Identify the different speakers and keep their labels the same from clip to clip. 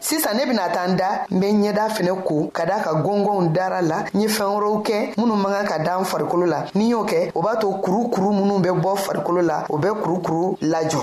Speaker 1: sisan ne bɛna taa n da n bɛ ɲɛda fɛnɛ ko ka da ka gɔngɔnw dara la n ye fɛn wɛrɛw kɛ minnu man kan ka da n farikolo la ni y'o kɛ o b'a to kurukuru minnu bɛ bɔ farikolo la o bɛ kurukuru lajɔ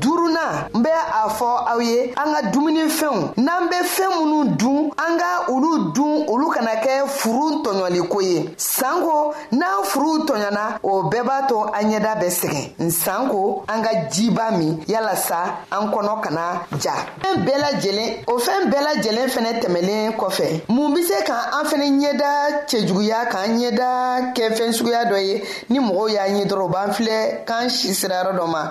Speaker 1: duurunan n bɛ a fɔ aw ye an ka dumunifɛnw n'an bɛ fɛn minnu dun an ka olu dun olu kana kɛ furu tɔɲɔliko ye sanko n'an furuw tɔɲɔna o bɛɛ b'a to an ɲɛda bɛ sɛgɛn nsan ko an ka jiba min yalasa an kɔnɔ kana ja fɛn bɛɛ lajɛlen o fɛn bɛɛ lajɛlen fɛnɛ tɛmɛlen kɔfɛ mun be se ka an fɛnɛ ɲɛda cɛjuguya k'an ɲɛda kɛ fɛn suguya dɔ ye ni mɔgɔw y'a ɲɛ dɔrɔn u b'an filɛ k'an si sirayɔrɔ dɔ ma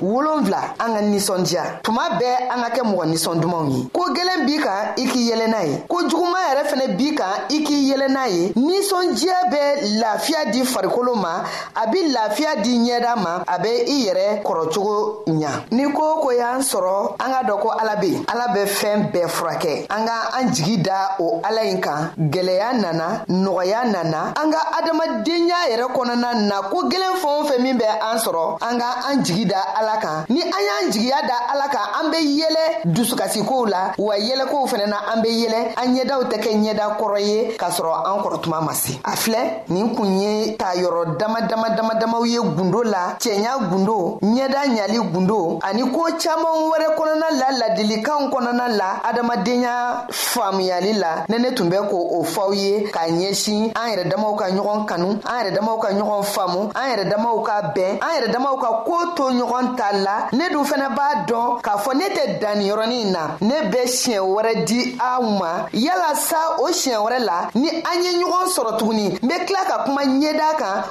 Speaker 1: wolonfila an ka ninsɔndiya tuma bɛɛ an ka kɛ mɔgɔ ninsɔn dumanw ye ko gwɛlɛn b'i kan i k'i yɛlɛ n'a ye ko juguma yɛrɛ fɛnɛ b'i kan i k'i yɛlɛ n'a ye ninsɔndiya bɛ lafiya di farikolo ma a be lafiya di ɲɛda ma a be i yɛrɛ kɔrɔcogo ɲa ni ko ko y'an sɔrɔ an ka dɔ ko ala be ala bɛ fɛɛn bɛɛ furakɛ an ka an jigi da o ala ɲi kan gwɛlɛya nana nɔgɔya nana an ka adamadenya yɛrɛ kɔnɔna na ko gɛlɛn fɛn o fɛn min bɛ an sɔrɔ an ka an jigi da ala kan ni an y'an jigiya da ala kan an bɛ yɛlɛ dusukasikow la wa yɛlɛkow fana na an bɛ yɛlɛ an ɲɛdaw tɛ kɛ ɲɛda kɔrɔ ye k'a sɔrɔ an kɔrɔ tuma ma se a filɛ nin kun ye ta yɔrɔ dama dama dama damaw ye gundo la cɛɲa gundo ɲɛda ɲali gundo ani ko caman wɛrɛ kɔnɔna la ladilikanw kɔnɔna la adamadenya faamuyali la ne ne tun bɛ ko o fɔw ye ka ɲɛsin an yɛrɛ damaw ka ɲɔgɔn kanu an yɛrɛ damaw ka ɲɔgɔn faamu an yɛrɛ damaw ka bɛn an yɛrɛ damaw ka ko to ɲɔgɔn ta la ne dun fana b'a dɔn k'a fɔ ne tɛ danni yɔrɔnin in na ne bɛ siɲɛ wɛrɛ di aw ma yala sa o siɲɛ wɛrɛ la ni an ye ɲɔgɔn sɔrɔ tuguni n bɛ tila ka kuma ɲɛda kan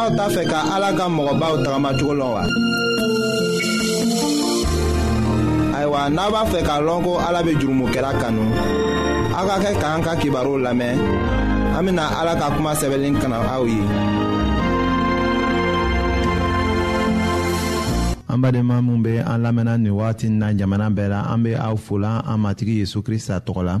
Speaker 1: aw t'a
Speaker 2: fɛ ka ala ka mɔgɔbaw tagamacogo lɔ wa ayiwa n'a b'a fɛ k'a lɔn ko ala bɛ jurumokɛla kanu aw ka kɛ k'an ka kibaru lamɛn an bɛna ala ka kuma sɛbɛnlen kana aw ye.
Speaker 3: an badenma minnu bɛ an lamɛnna nin wagati na jamana bɛɛ la an bɛ aw fola an matigi yezu krista tɔgɔ la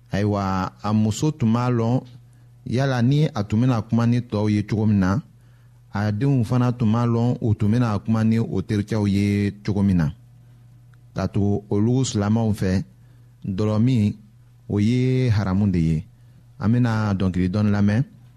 Speaker 3: ayiwa
Speaker 4: a
Speaker 5: muso tun b'a lɔn yala ni a tun bɛna kuma ni tɔw ye cogo min na a denw fana tun b'a lɔn u tun bɛna kuma ni o terikɛw ye cogo min na ka tugu olu silamɛw fɛ dɔlɔmin o ye haramu de ye an bɛna dɔnkili dɔɔni lamɛn